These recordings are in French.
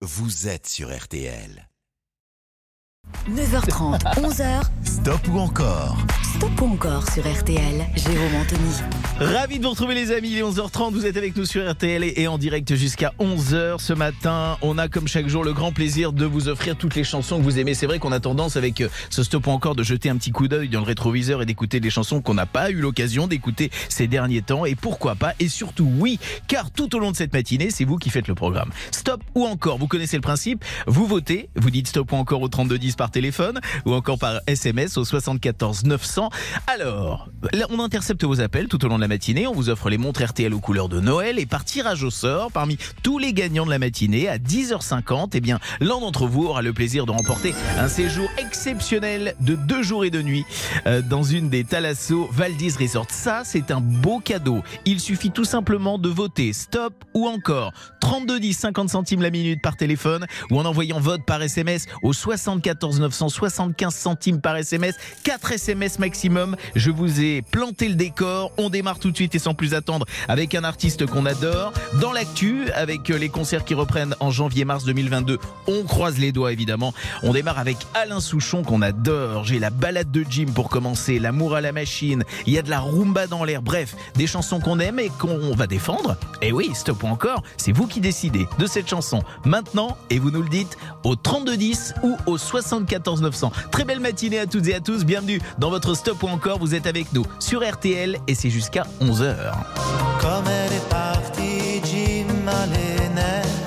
vous êtes sur RTL. 9h30, 11h, Stop ou encore stop ou encore sur RTL. Jérôme Anthony. Ravi de vous retrouver les amis, il est 11h30, vous êtes avec nous sur RTL et en direct jusqu'à 11h ce matin. On a comme chaque jour le grand plaisir de vous offrir toutes les chansons que vous aimez. C'est vrai qu'on a tendance avec euh, ce stop ou encore de jeter un petit coup d'œil dans le rétroviseur et d'écouter des chansons qu'on n'a pas eu l'occasion d'écouter ces derniers temps. Et pourquoi pas Et surtout oui, car tout au long de cette matinée, c'est vous qui faites le programme. Stop ou encore, vous connaissez le principe, vous votez, vous dites stop ou encore au 3210 par téléphone ou encore par SMS au 74 900. Alors, on intercepte vos appels tout au long de la matinée, on vous offre les montres RTL aux couleurs de Noël et par tirage au sort, parmi tous les gagnants de la matinée, à 10h50, eh bien, l'un d'entre vous aura le plaisir de remporter un séjour exceptionnel de deux jours et de nuit euh, dans une des Thalasso Valdis Resort. Ça, c'est un beau cadeau. Il suffit tout simplement de voter stop ou encore 32 50 centimes la minute par téléphone ou en envoyant vote par SMS au 74 975 centimes par SMS, 4 SMS maximum. Je vous ai planté le décor. On démarre tout de suite et sans plus attendre avec un artiste qu'on adore. Dans l'actu, avec les concerts qui reprennent en janvier-mars 2022, on croise les doigts évidemment. On démarre avec Alain Souchon qu'on adore. J'ai la balade de Jim pour commencer, l'amour à la machine. Il y a de la rumba dans l'air. Bref, des chansons qu'on aime et qu'on va défendre. Et oui, stop ou encore, c'est vous qui décidez de cette chanson maintenant et vous nous le dites au 3210 ou au 74 900. Très belle matinée à toutes et à tous. Bienvenue dans votre stop ou encore. Vous êtes avec nous sur RTL et c'est jusqu'à 11h. Comme elle est partie, Jim a les nerfs.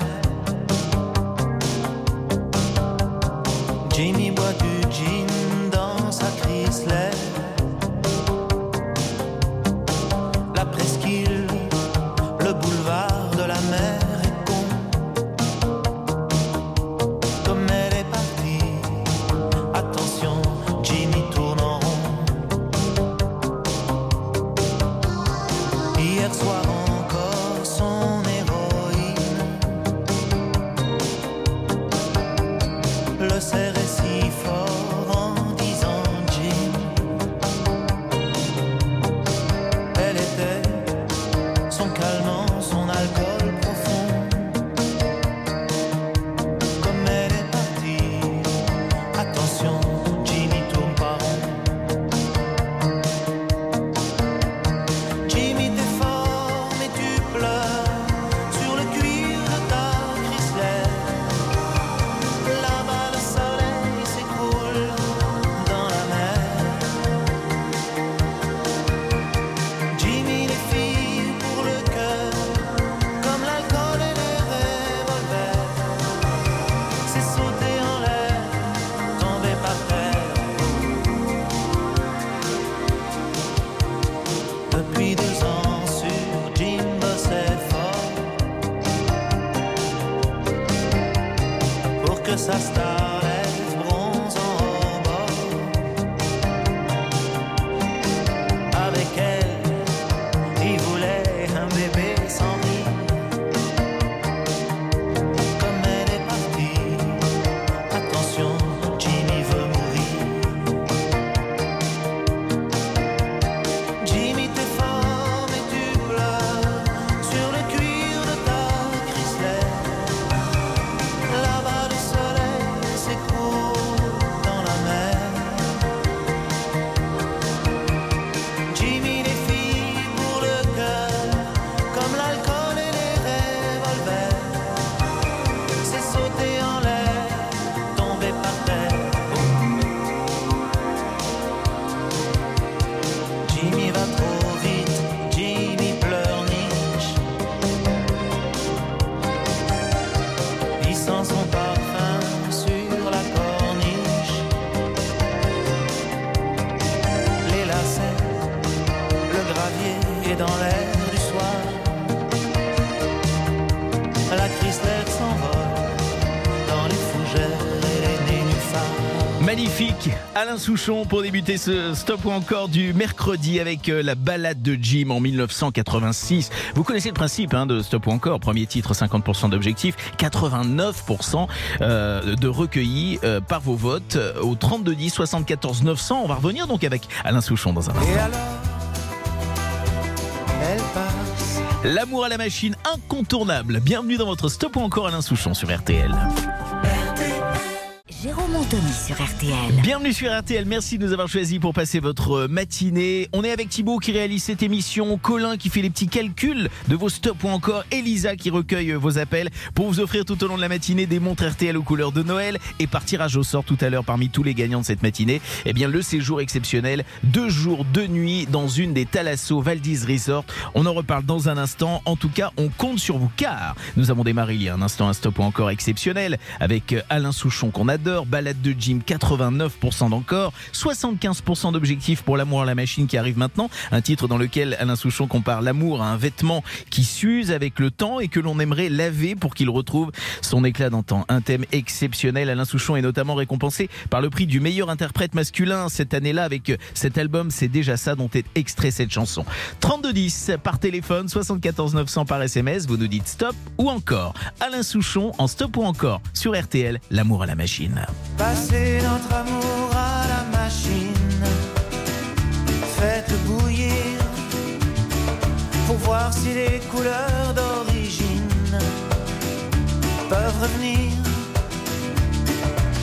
S'envole dans les fougères et les nénuphars. Magnifique Alain Souchon pour débuter ce stop ou encore du mercredi avec euh, la balade de Jim en 1986. Vous connaissez le principe hein, de stop ou encore. Premier titre 50% d'objectifs, 89% euh, de recueillis euh, par vos votes euh, au 32 10 74 900. On va revenir donc avec Alain Souchon dans un instant. Et alors, L'amour à la machine incontournable. Bienvenue dans votre stop ou encore Alain Souchon sur RTL. Jérôme Anthony sur RTL. Bienvenue sur RTL, merci de nous avoir choisis pour passer votre matinée. On est avec Thibaut qui réalise cette émission, Colin qui fait les petits calculs de vos stops ou encore Elisa qui recueille vos appels pour vous offrir tout au long de la matinée des montres RTL aux couleurs de Noël et par tirage au sort tout à l'heure parmi tous les gagnants de cette matinée. Eh bien le séjour exceptionnel, deux jours, deux nuits dans une des Thalasso Valdis Resort. On en reparle dans un instant. En tout cas, on compte sur vous car nous avons démarré il y a un instant un stop ou encore exceptionnel avec Alain Souchon qu'on adore balade de gym 89% d'encore, 75% d'objectifs pour l'amour à la machine qui arrive maintenant, un titre dans lequel Alain Souchon compare l'amour à un vêtement qui s'use avec le temps et que l'on aimerait laver pour qu'il retrouve son éclat d'antan. Un thème exceptionnel, Alain Souchon est notamment récompensé par le prix du meilleur interprète masculin cette année-là avec cet album C'est déjà ça dont est extrait cette chanson. 3210 par téléphone, 74 900 par SMS, vous nous dites stop ou encore. Alain Souchon en stop ou encore sur RTL, l'amour à la machine. Passez notre amour à la machine. Faites-le bouillir pour voir si les couleurs d'origine peuvent revenir.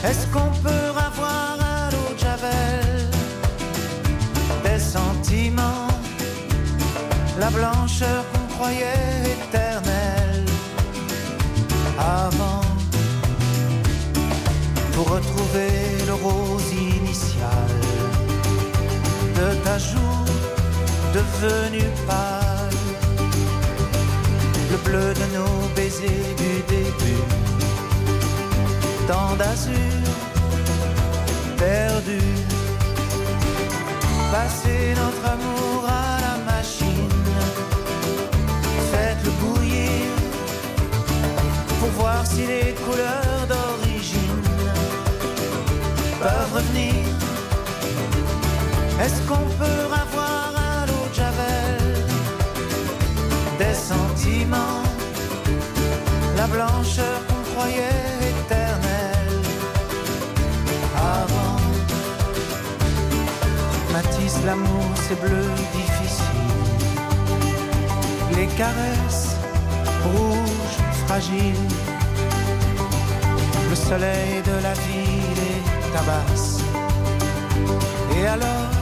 Est-ce qu'on peut avoir à l'eau de Javel des sentiments, la blancheur qu'on croyait éternelle avant? Pour retrouver le rose initial de ta joue devenue pâle, le bleu de nos baisers du début, tant d'azur perdu, passer notre amour Est-ce qu'on peut avoir à l'eau de Javel des sentiments, la blancheur qu'on croyait éternelle avant? Matisse, l'amour, c'est bleu difficile. Les caresses rouges, fragiles. Le soleil de la ville est tabasse. Et alors,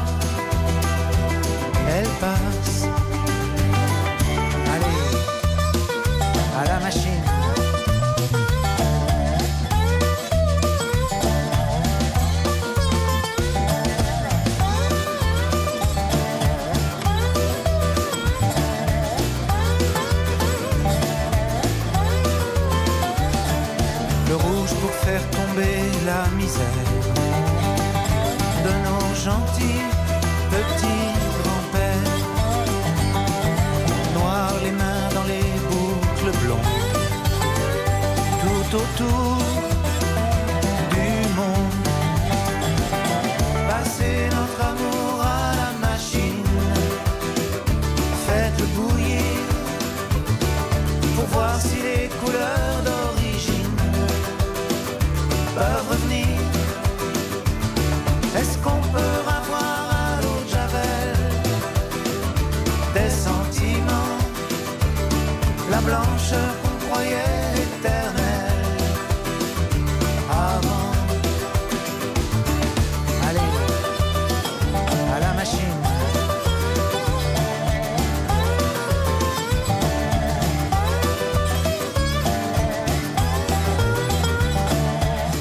elle passe. À la machine. Le rouge pour faire tomber la misère de nos gentils tout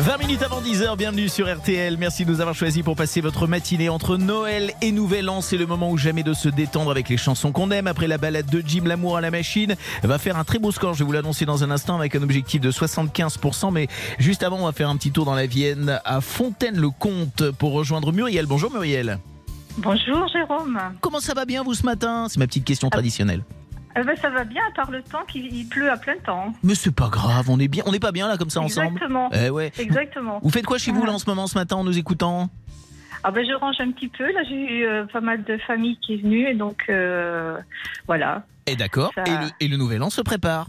20 minutes avant 10h, bienvenue sur RTL. Merci de nous avoir choisis pour passer votre matinée entre Noël et Nouvel An. C'est le moment ou jamais de se détendre avec les chansons qu'on aime. Après la balade de Jim L'amour à la machine, va faire un très beau score. Je vais vous l'annoncer dans un instant avec un objectif de 75%. Mais juste avant, on va faire un petit tour dans la Vienne à Fontaine-le-Comte pour rejoindre Muriel. Bonjour Muriel. Bonjour Jérôme. Comment ça va bien vous ce matin? C'est ma petite question traditionnelle. Eh ben, ça va bien à part le temps qu'il il pleut à plein temps. Mais c'est pas grave, on est bien, on n'est pas bien là comme ça ensemble. Exactement. Eh ouais. Exactement. Vous faites quoi chez vous là en ce moment ce matin en nous écoutant Ah ben je range un petit peu. Là j'ai eu euh, pas mal de familles qui est venue et donc euh, voilà. Et d'accord. Ça- Et, le, et le nouvel an se prépare.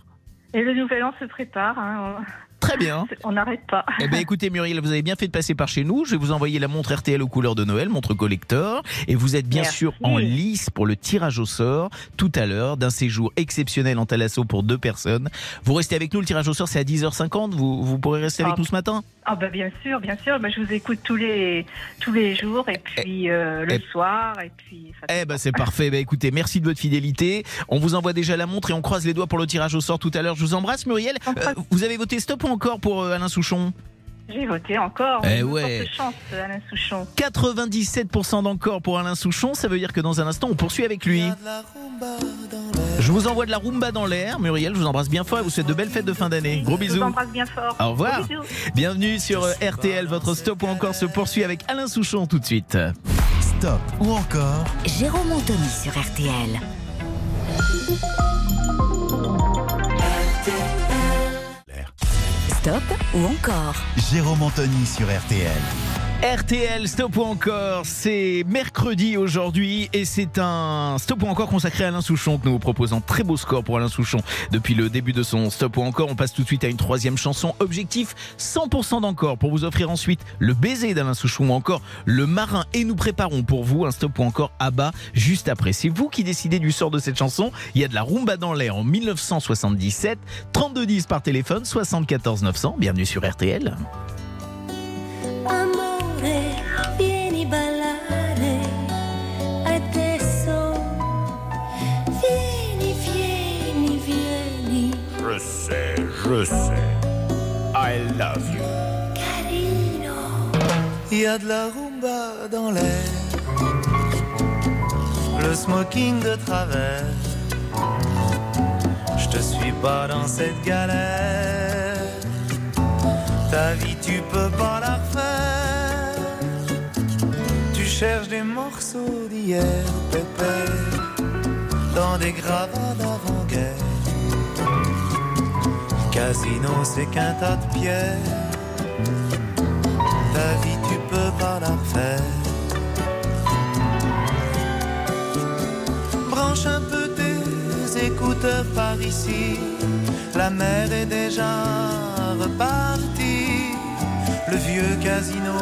Et le nouvel an se prépare. hein. Très bien. On n'arrête pas. Eh bien, écoutez, Muriel, vous avez bien fait de passer par chez nous. Je vais vous envoyer la montre RTL aux couleurs de Noël, montre collector. Et vous êtes bien Merci. sûr en lice pour le tirage au sort tout à l'heure d'un séjour exceptionnel en Thalasso pour deux personnes. Vous restez avec nous. Le tirage au sort, c'est à 10h50. Vous, vous pourrez rester avec Ah. nous ce matin? Ah bah bien sûr, bien sûr. Bah, je vous écoute tous les tous les jours et puis euh, le eh- soir et puis. ça Eh ben c'est parfait. Ben écoutez, merci de votre fidélité. On vous envoie déjà la montre et on croise les doigts pour le tirage au sort tout à l'heure. Je vous embrasse, Muriel. Euh, vous avez voté stop encore pour euh, Alain Souchon J'ai voté encore. Eh ouais. chance, Alain Souchon. 97% d'encore pour Alain Souchon. Ça veut dire que dans un instant, on poursuit avec lui. Je vous envoie de la rumba dans l'air. Muriel, je vous embrasse bien fort et vous souhaite de belles fêtes de fin d'année. Gros Je bisous. vous embrasse bien fort. Au revoir. Bienvenue sur euh, RTL. Votre stop ou encore se poursuit avec Alain Souchon tout de suite. Stop ou encore Jérôme Anthony sur RTL. Stop ou encore Jérôme Anthony sur RTL. RTL, stop ou encore, c'est mercredi aujourd'hui et c'est un stop ou encore consacré à Alain Souchon que nous vous proposons. Très beau score pour Alain Souchon depuis le début de son stop ou encore. On passe tout de suite à une troisième chanson. Objectif 100% d'encore pour vous offrir ensuite le baiser d'Alain Souchon ou encore le marin. Et nous préparons pour vous un stop ou encore à bas juste après. C'est vous qui décidez du sort de cette chanson. Il y a de la rumba dans l'air en 1977. 3210 par téléphone, 74 900. Bienvenue sur RTL. Je sais. I love you. carino. Y a de la rumba dans l'air. Le smoking de travers. Je te suis pas dans cette galère. Ta vie, tu peux pas la refaire. Tu cherches des morceaux d'hier, pépère. Dans des gravats d'avant-guerre. Casino, c'est qu'un tas de pierres. Ta vie, tu peux pas la refaire. Branche un peu tes écouteurs par ici. La mer est déjà repartie. Le vieux casino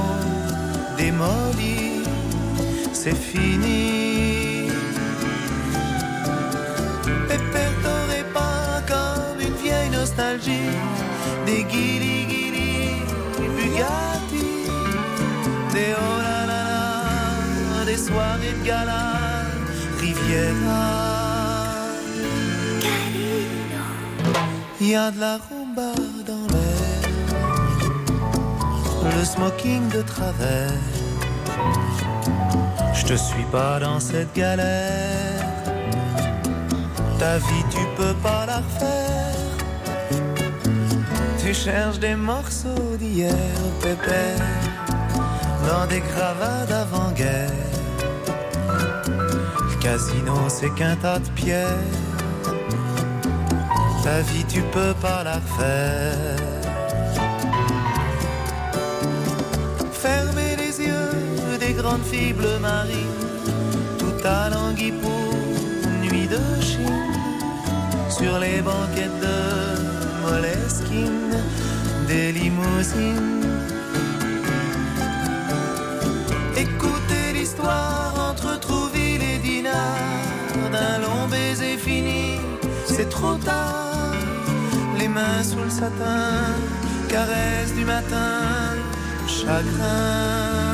démoli, c'est fini. Bugatti, des des soirées de Riviera. Il y a de la rumba dans l'air, le smoking de travers. Je te suis pas dans cette galère. Ta vie, tu peux pas la refaire. Tu cherches des morceaux d'hier, pépère, dans des gravats d'avant-guerre. Le casino, c'est qu'un tas de pierres. Ta vie, tu peux pas la refaire. Fermez les yeux des grandes filles bleues marines, tout à languille pour nuit de Chine, sur les banquettes de Moleskine, des limousines. Écoutez l'histoire entre Trouville et Dinard, d'un long baiser fini, c'est trop tard. Les mains sous le satin, caresse du matin, chagrin.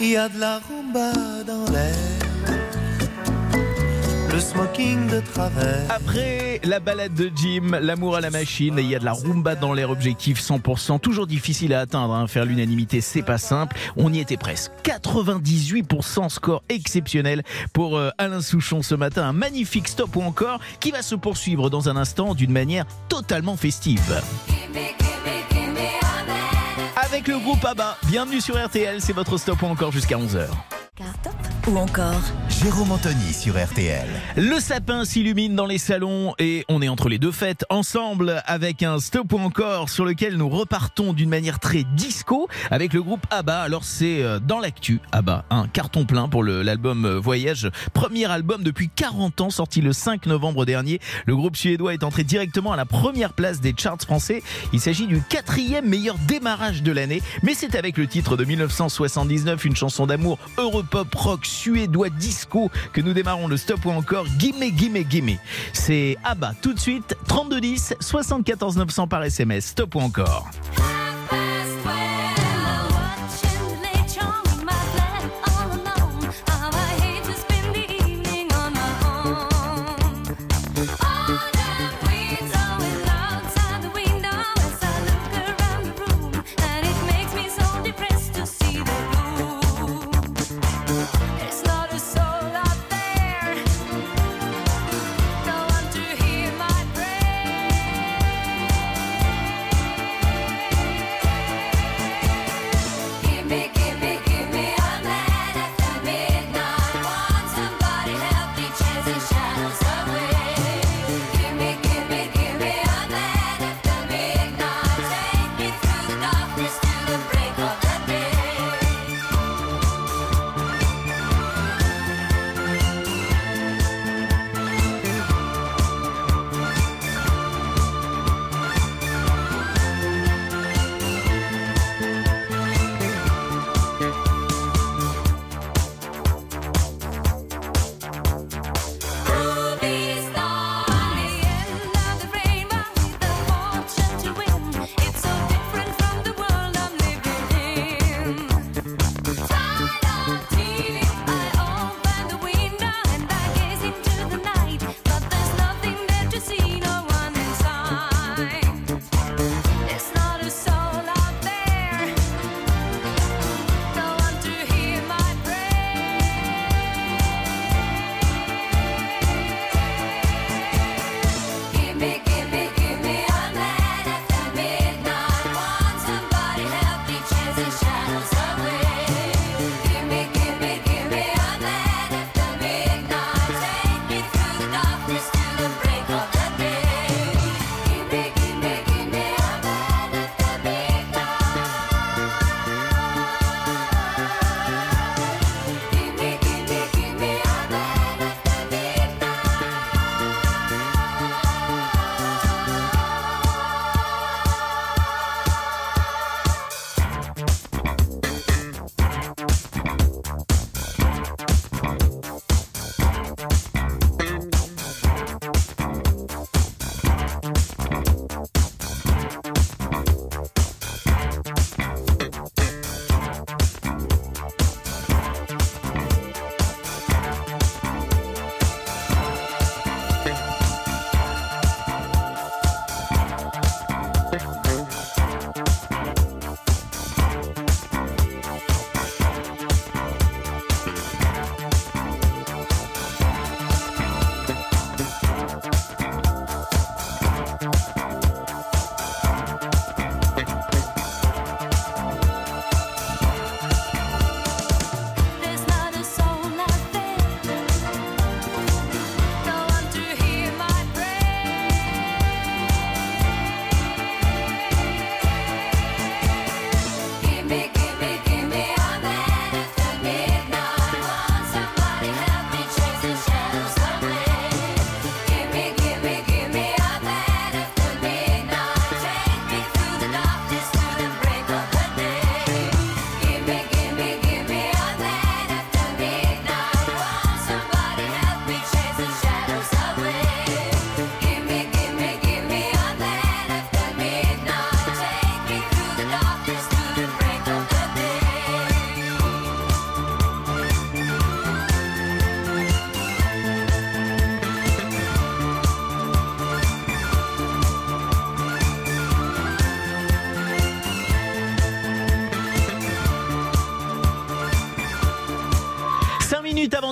Il y a de la rumba dans l'air, le smoking de travers. Après la balade de Jim, l'amour à la machine, il y a de la rumba dans l'air objectif 100%. Toujours difficile à atteindre, hein. faire l'unanimité c'est pas simple. On y était presque. 98% score exceptionnel pour euh, Alain Souchon ce matin. Un magnifique stop ou encore qui va se poursuivre dans un instant d'une manière totalement festive. Avec le groupe ABBA, bienvenue sur RTL, c'est votre stop ou encore jusqu'à 11h. Stop ou encore Jérôme Anthony sur RTL. Le sapin s'illumine dans les salons et on est entre les deux fêtes ensemble avec un stop ou encore sur lequel nous repartons d'une manière très disco avec le groupe ABBA. Alors c'est euh, dans l'actu ABBA, un carton plein pour l'album euh, Voyage, premier album depuis 40 ans sorti le 5 novembre dernier. Le groupe suédois est entré directement à la première place des charts français. Il s'agit du quatrième meilleur démarrage de l'année, mais c'est avec le titre de 1979, une chanson d'amour europop rock suédois disco que nous démarrons le stop ou encore Gimme Gimme Gimme. C'est ABBA tout de suite 3210 74 900 par SMS stop ou encore.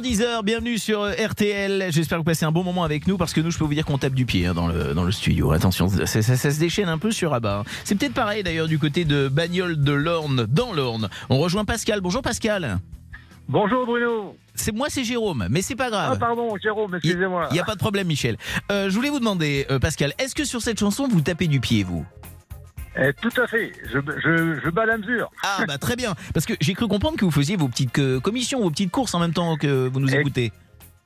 10h, bienvenue sur euh, RTL. J'espère que vous passez un bon moment avec nous parce que nous, je peux vous dire qu'on tape du pied hein, dans, le, dans le studio. Attention, ça, ça- ça se déchaîne un peu sur Abba. hein. C'est peut-être pareil d'ailleurs du côté de Bagnole de l'Orne, dans l'Orne. On rejoint Pascal. Bonjour Pascal. Bonjour Bruno. C'est moi, c'est Jérôme, mais c'est pas Ah grave. pardon, Jérôme, excusez-moi. Il n'y a pas de problème, Michel. Euh, je voulais vous demander, euh, Pascal, est-ce que sur cette chanson, vous tapez du pied, vous? Eh, tout à fait, je, je, je bats la mesure. Ah, bah très bien. Parce que j'ai cru comprendre que vous faisiez vos petites euh, commissions, vos petites courses en même temps que vous nous écoutez.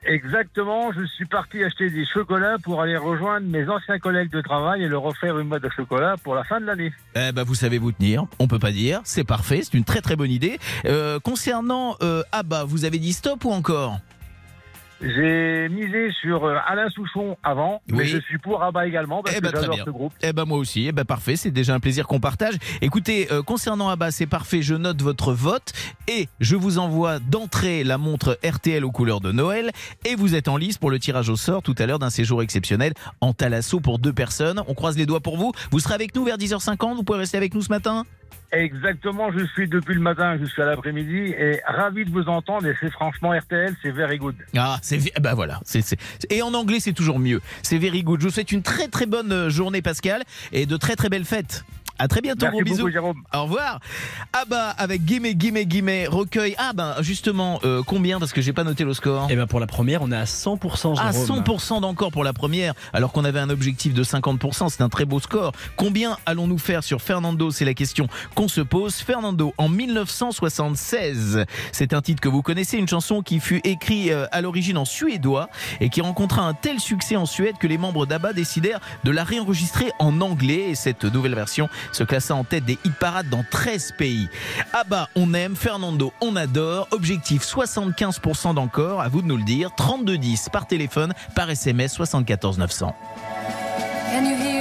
Exactement, je suis parti acheter des chocolats pour aller rejoindre mes anciens collègues de travail et leur offrir une boîte de chocolat pour la fin de l'année. Eh ben, vous savez vous tenir, on peut pas dire, c'est parfait, c'est une très très bonne idée. Euh, concernant euh, Abba, vous avez dit stop ou encore? J'ai misé sur euh, Alain Souchon avant, mais je suis pour Rabat également parce Eh que ben, j'adore ce groupe. Eh ben moi aussi, eh ben parfait, c'est déjà un plaisir qu'on partage. Écoutez, euh, concernant Abba, c'est parfait, je note votre vote et je vous envoie d'entrée la montre RTL aux couleurs de Noël et vous êtes en lice pour le tirage au sort tout à l'heure d'un séjour exceptionnel en Talasso pour deux personnes. On croise les doigts pour vous. Vous serez avec nous vers 10h50, vous pouvez rester avec nous ce matin Exactement, je suis depuis le matin jusqu'à l'après-midi et ravi de vous entendre et c'est franchement RTL, c'est very good. Ah, c'est bah voilà, c'est c'est- et en anglais c'est toujours mieux. C'est very good. Je vous souhaite une très très bonne euh, journée Pascal et de très très belles fêtes. À très bientôt, Merci gros beaucoup bisous. Jérôme. Au revoir. Ah bah avec guillemets guillemets guillemets recueil. Ah bah justement euh, combien parce que j'ai pas noté le score. Et ben pour la première, on est à 100% Jérôme. Ah 100% d'encore pour la première alors qu'on avait un objectif de 50%, c'est un très beau score. Combien allons-nous faire sur Fernando? C'est la question qu'on se pose. Fernando en 1976. C'est un titre que vous connaissez, une chanson qui fut écrite euh, à l'origine en suédois et qui rencontra un tel succès en Suède que les membres d'ABBA décidèrent de la réenregistrer en anglais et cette nouvelle version se classa en tête des hit parades dans 13 pays. ABBA, on aime, Fernando, on adore. Objectif 75% d'encore, à vous de nous le dire. 3210 par téléphone, par SMS 74 900. Can you hear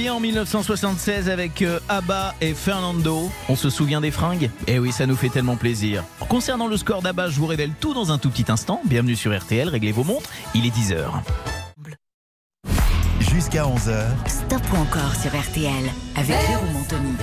bien en 1976 avec euh, ABBA et Fernando. On se souvient des fringues? Eh oui, ça nous fait tellement plaisir. Concernant le score d'ABBA, je vous révèle tout dans un tout petit instant. Bienvenue sur RTL, réglez vos montres, il est 10h. Jusqu'à 11h, Stop ou encore sur RTL avec Jérôme Anthony.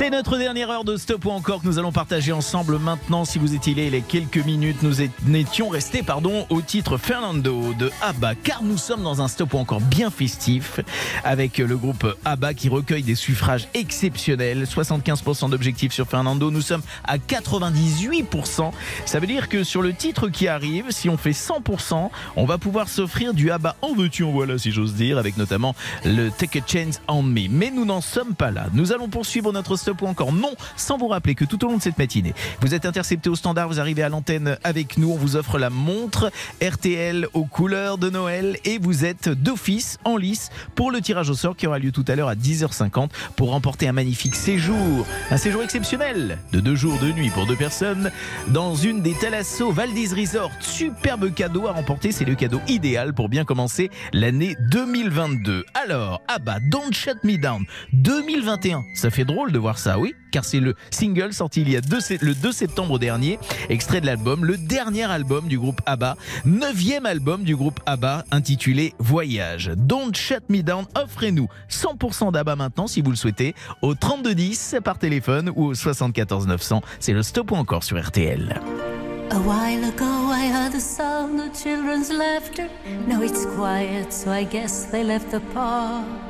C'est notre dernière heure de stop ou encore que nous allons partager ensemble maintenant. Si vous étiez là il quelques minutes, nous é- n'étions restés pardon, au titre Fernando de ABBA, car nous sommes dans un stop ou encore bien festif avec le groupe ABBA qui recueille des suffrages exceptionnels. 75% d'objectifs sur Fernando, nous sommes à 98%. Ça veut dire que sur le titre qui arrive, si on fait 100%, on va pouvoir s'offrir du ABBA en veux-tu en voilà si j'ose dire, avec notamment le Take a Chance on Me. Mais nous n'en sommes pas là. Nous allons poursuivre notre stop ou encore non, sans vous rappeler que tout au long de cette matinée, vous êtes intercepté au standard, vous arrivez à l'antenne avec nous, on vous offre la montre RTL aux couleurs de Noël et vous êtes d'office en lice pour le tirage au sort qui aura lieu tout à l'heure à 10h50 pour remporter un magnifique séjour, un séjour exceptionnel de deux jours de nuit pour deux personnes dans une des Thalasso Valdez Resort. Superbe cadeau à remporter, c'est le cadeau idéal pour bien commencer l'année 2022. Alors, ah bah, Don't Shut Me Down 2021, ça fait drôle de voir ça, oui, car c'est le single sorti il y a le 2 septembre dernier, extrait de l'album, le dernier album du groupe ABBA, neuvième album du groupe ABBA intitulé Voyage. Don't Shut Me Down, offrez-nous 100% d'ABBA maintenant si vous le souhaitez au 3210 par téléphone ou au 74 900. C'est le stop ou encore sur RTL. A while ago, I heard the sound of children's laughter. Now it's quiet, so I guess they left the park.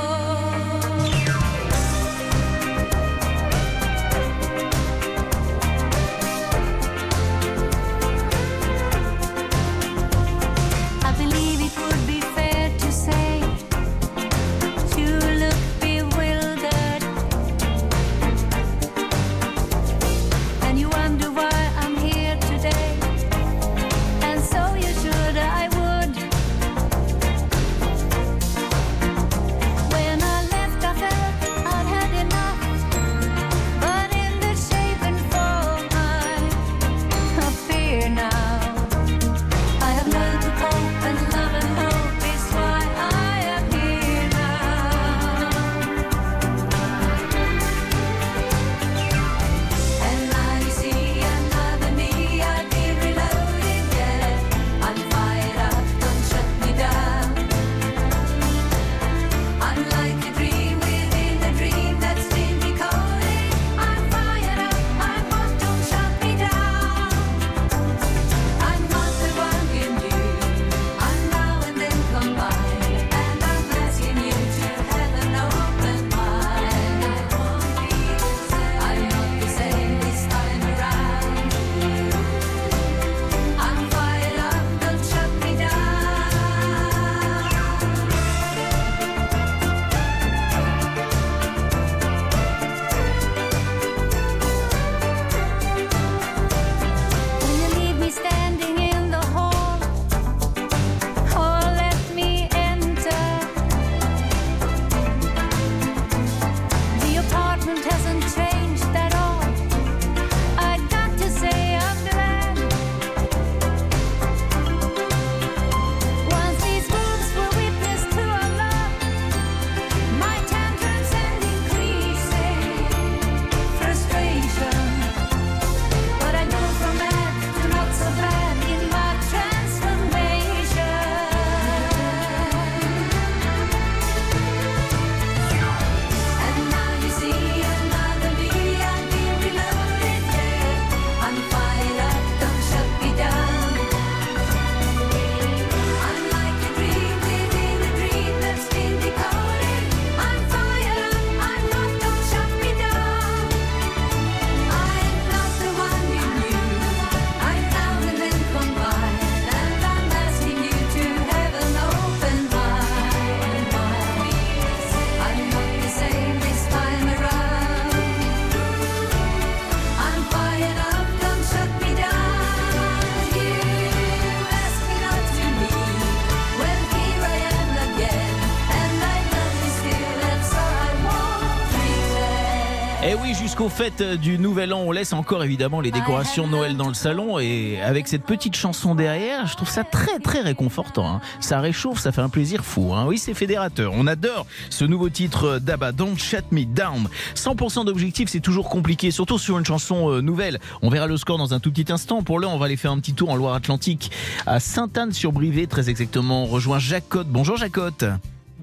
Jusqu'au fête du Nouvel An, on laisse encore évidemment les décorations de Noël dans le salon et avec cette petite chanson derrière, je trouve ça très très réconfortant. hein. Ça réchauffe, ça fait un plaisir fou. hein. Oui, c'est fédérateur. On adore ce nouveau titre d'Abba, Don't Shut Me Down. 100% d'objectifs, c'est toujours compliqué, surtout sur une chanson euh, nouvelle. On verra le score dans un tout petit instant. Pour l'heure, on va aller faire un petit tour en Loire-Atlantique à Sainte-Anne-sur-Brivé, très exactement. On rejoint Jacotte. Bonjour Jacotte.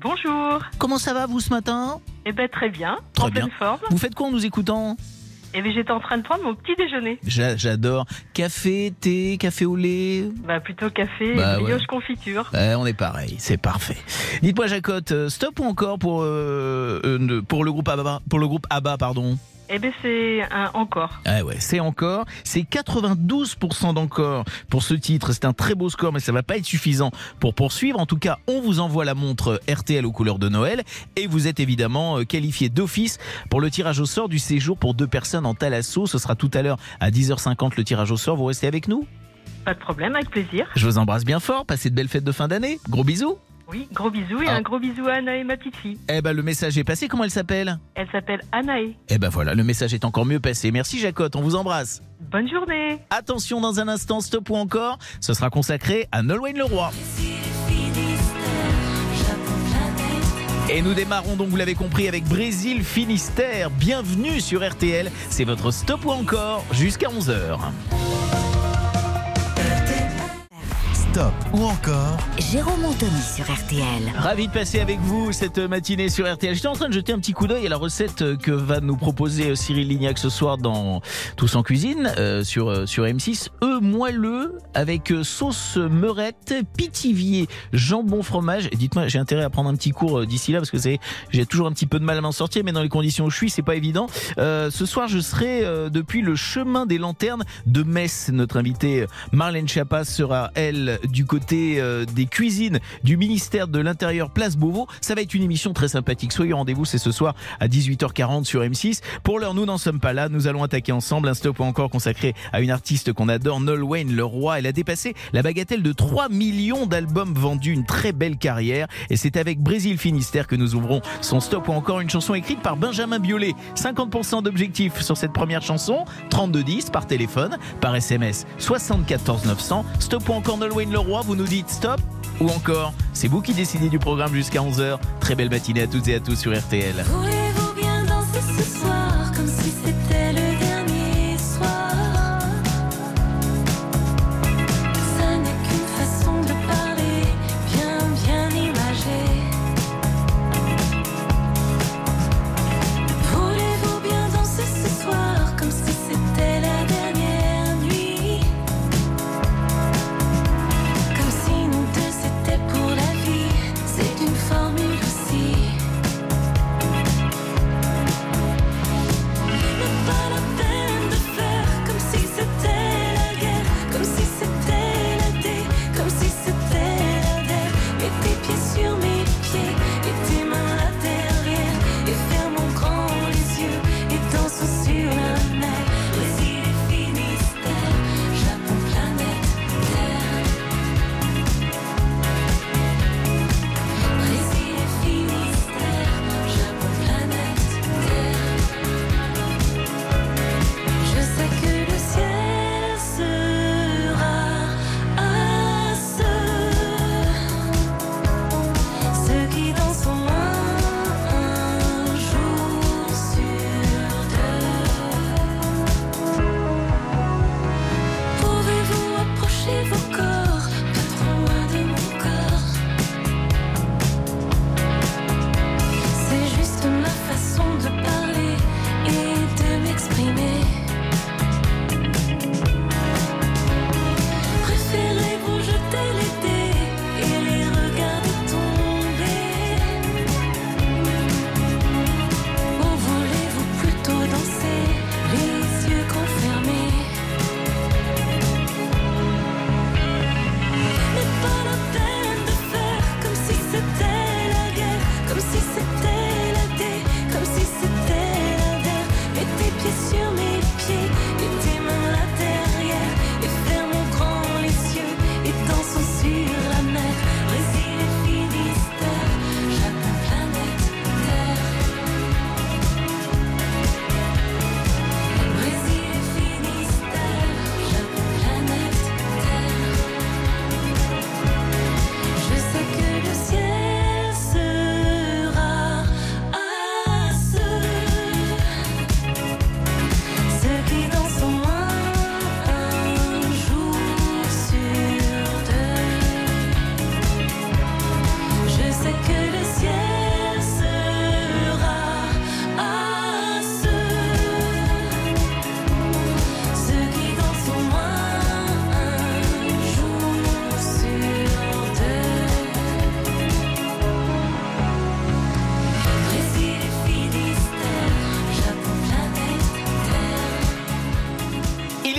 Bonjour. Comment ça va vous ce matin? Eh ben très bien. Très en bien. pleine forme. Vous faites quoi en nous écoutant? Eh ben j'étais en train de prendre mon petit déjeuner. J'a- J'adore. Café, thé, café au lait? Bah plutôt café, Bah, brioche ouais. confiture. On est pareil, c'est parfait. Dites-moi Jacotte, euh, stop ou encore pour euh, euh, pour le groupe ABBA, pour le groupe ABBA pardon? Eh ben c'est un encore. Ah ouais, c'est encore, c'est 92% d'encore pour ce titre. C'est un très beau score, mais ça va pas être suffisant pour poursuivre. En tout cas, on vous envoie la montre RTL aux couleurs de Noël et vous êtes évidemment euh, qualifié d'office pour le tirage au sort du séjour pour deux personnes en Thalasso. Ce sera tout à l'heure à 10h50 le tirage au sort. Vous restez avec nous? Pas de problème, avec plaisir. Je vous embrasse bien fort. Passez de belles fêtes de fin d'année. Gros bisous. Oui, gros bisous et Ah. un gros bisou à Anna et ma petite fille. Eh ben le message est passé. Comment elle s'appelle? Elle s'appelle Anaë. Eh ben voilà, le message est encore mieux passé. Merci Jacotte, on vous embrasse. Bonne journée. Attention, dans un instant, stop ou encore, ce sera consacré à Nolwenn Leroy. Et nous démarrons donc, vous l'avez compris, avec Brésil Finistère. Bienvenue sur RTL. C'est votre stop ou encore jusqu'à 11h. Stop ou encore Jérôme Anthony sur RTL. Ravi de passer avec vous cette matinée sur RTL. J'étais en train de jeter un petit coup d'œil à la recette que va nous proposer Cyril Lignac ce soir dans Tous en cuisine euh, sur, euh, sur M6. Œufs moelleux avec euh, sauce meurette, pitivier, jambon fromage. Dites-moi, j'ai intérêt à prendre un petit cours euh, d'ici là parce que c'est j'ai toujours un petit peu de mal à m'en sortir, mais dans les conditions où je suis, c'est pas évident. Euh, ce soir, je serai euh, depuis le chemin des lanternes de Metz. Notre invitée euh, Marlène Chapas sera elle du côté euh, des cuisines du ministère de l'Intérieur Place Beauvau. Ça va être une émission très sympathique. Soyez au rendez-vous, c'est ce soir à 18h40 sur M6. Pour l'heure, nous n'en sommes pas là. Nous allons attaquer ensemble un stop encore consacré à une artiste qu'on adore, Nolwenn Leroy. Elle a dépassé la bagatelle de 3 millions d'albums vendus, une très belle carrière. Et c'est avec Brésil Finistère que nous ouvrons son stop ou encore une chanson écrite par Benjamin Biolay. 50% d'objectifs sur cette première chanson, 3210 par téléphone, par SMS 74 900. Stop ou encore Nolwenn Leroy, vous nous dites stop ou encore, c'est vous qui décidez du programme jusqu'à 11h. Très belle matinée à toutes et à tous sur RTL.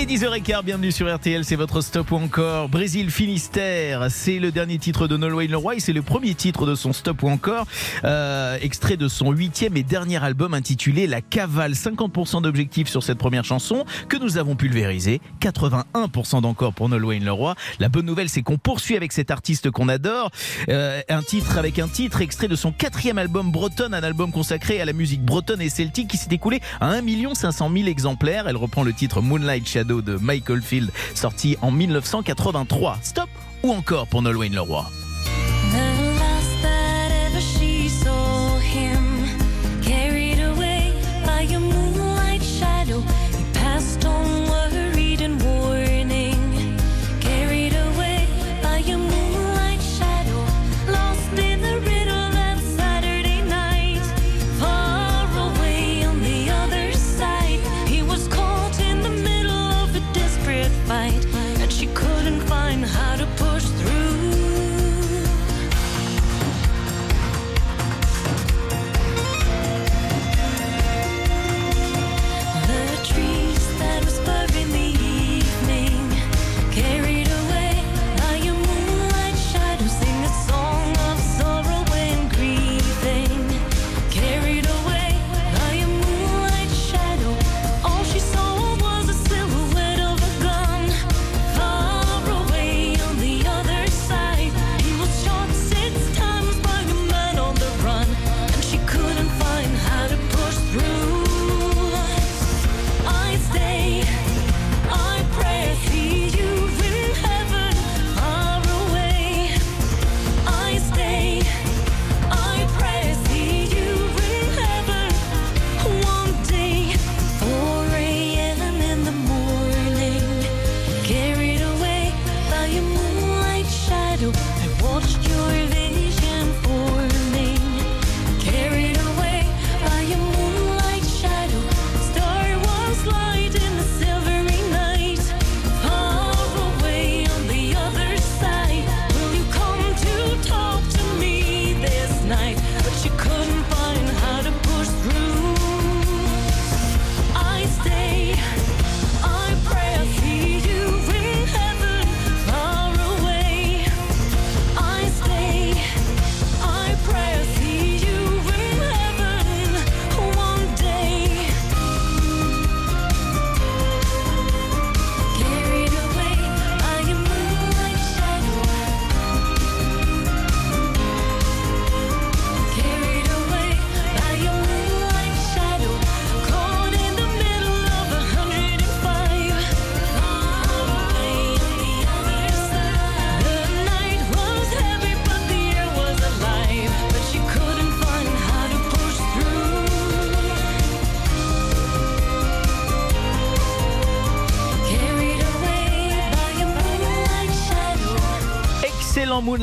10h15, bienvenue sur RTL, c'est votre stop ou encore. Brésil Finistère, c'est le dernier titre de Nolwenn Leroy et c'est le premier titre de son stop ou encore. Euh, extrait de son huitième et dernier album intitulé La Cavale. 50% d'objectifs sur cette première chanson que nous avons pulvérisé. 81% d'encore pour Nolwenn Leroy. La bonne nouvelle, c'est qu'on poursuit avec cet artiste qu'on adore. Euh, un titre avec un titre extrait de son quatrième album breton, un album consacré à la musique bretonne et celtique qui s'est écoulé à 1 500 000 exemplaires. Elle reprend le titre Moonlight Shadow de Michael Field, sorti en 1983. Stop ou encore pour Nolwenn Leroy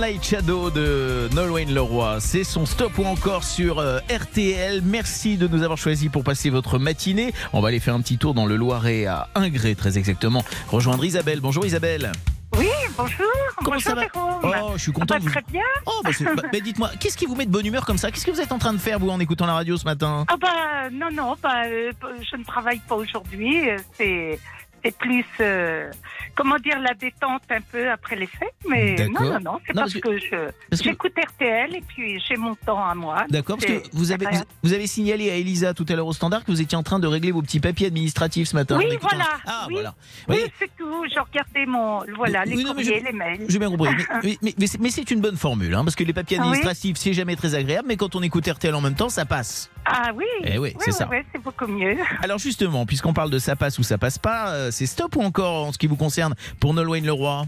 Moonlight Shadow de Nolwenn Leroy. C'est son stop ou encore sur euh, RTL. Merci de nous avoir choisis pour passer votre matinée. On va aller faire un petit tour dans le Loiret à Ingré, très exactement. Rejoindre Isabelle. Bonjour Isabelle. Oui, bonjour. Comment ça va. Oh, je suis content. vous- Très bien. Oh, bah, c'est- bah, bah, dites-moi, qu'est-ce qui vous met de bonne humeur comme ça? Qu'est-ce que vous êtes en train de faire, vous, en écoutant la radio ce matin? Ah bah non, non, bah, euh, je ne travaille pas aujourd'hui. euh, C'est c'est plus, euh, comment dire, la détente un peu après les fêtes. Mais non, non, non, c'est parce parce que, j'écoute RTL et puis j'ai mon temps à moi. D'accord, parce que vous avez, vous, vous avez signalé à Elisa tout à l'heure au standard que vous étiez en train de régler vos petits papiers administratifs ce matin. Oui, voilà. Ah, oui, voilà. oui, Oui. c'est tout. Je regardais mon, voilà, Oui, les non, courriers, je- les mails. J'ai bien compris. Mais, mais- mais- mais c'est- une bonne formule, hein, parce que les papiers Ah administratifs, c'est jamais très agréable, mais quand on écoute RTL en même temps, ça passe. Ah oui. Eh oui, c'est ça. c'est beaucoup mieux. Alors justement, puisqu'on parle de ça passe ou ça passe pas, euh, c'est stop ou encore en ce qui vous concerne pour Nolwenn Leroy?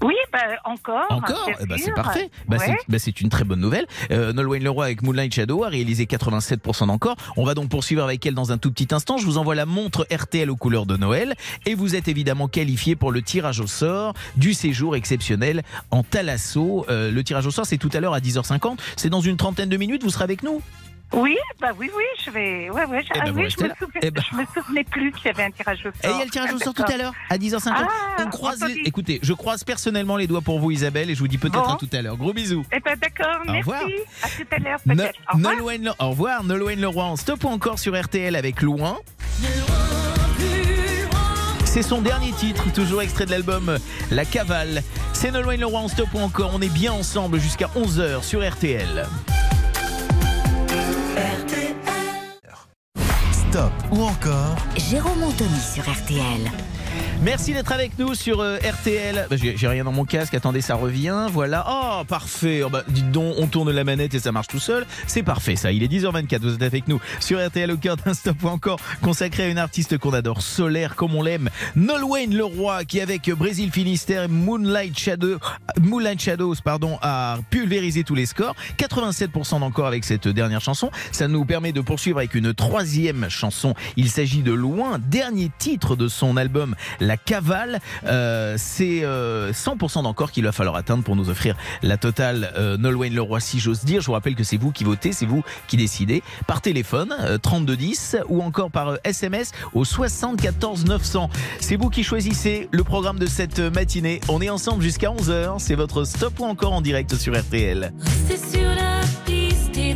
Oui, bah, encore. Encore? Eh ben, C'est parfait. Bah, Ouais. c'est- bah, une très bonne nouvelle. Euh, Nolwenn Leroy avec Moonlight Shadow a réalisé 87% d'encore. On va donc poursuivre avec elle dans un tout petit instant. Je vous envoie la montre RTL aux couleurs de Noël. Et vous êtes évidemment qualifié pour le tirage au sort du séjour exceptionnel en Thalasso. Euh, le tirage au sort, c'est tout à l'heure à 10h50. C'est dans une trentaine de minutes. Vous serez avec nous? Oui, bah oui, oui, je vais. Ouais, ouais. je- Eh ben, ah oui, je me, là. souviens- Eh ben. je me souvenais plus qu'il y avait un tirage au sort. Et il y a le tirage au Ah, sort tout à l'heure à 10h50. Ah, On croise les- Écoutez, je croise personnellement les doigts pour vous Isabelle et je vous dis peut-être Bon. à tout à l'heure. Gros bisous. Eh ben d'accord, Au merci. revoir. À tout à l'heure peut-être. Au revoir. Le- Au revoir, Nolwenn Leroy en stop ou encore sur RTL avec Loin. C'est son dernier titre, toujours extrait de l'album La Cavale. C'est Nolwenn Leroy en stop ou encore. On est bien ensemble jusqu'à 11h sur RTL. Ou encore Jérôme Anthony sur RTL. Merci d'être avec nous sur euh, RTL. Bah, J'ai rien dans mon casque, attendez, ça revient. Voilà. Oh, parfait. Oh, bah, dites donc, on tourne la manette et ça marche tout seul. C'est parfait, ça. Il est 10h24, vous êtes avec nous sur RTL au cœur d'un stop ou encore consacré à une artiste qu'on adore, solaire comme on l'aime. Nolwenn Leroy, qui avec Brésil Finistère et Moonlight Shadow, Moonlight Shadows, pardon, a pulvérisé tous les scores. 87% d'encore avec cette dernière chanson. Ça nous permet de poursuivre avec une troisième chanson. Il s'agit de Loin, dernier titre de son album La Cavale. Euh, C'est euh, 100% d'encore qu'il va falloir atteindre pour nous offrir la totale euh, Nolwenn Leroy, si j'ose dire. Je vous rappelle que c'est vous qui votez, c'est vous qui décidez. Par téléphone, euh, 3210 ou encore par euh, SMS au 74 900. C'est vous qui choisissez le programme de cette matinée. On est ensemble jusqu'à 11h. C'est votre stop ou encore en direct sur RTL. Rester sur la piste et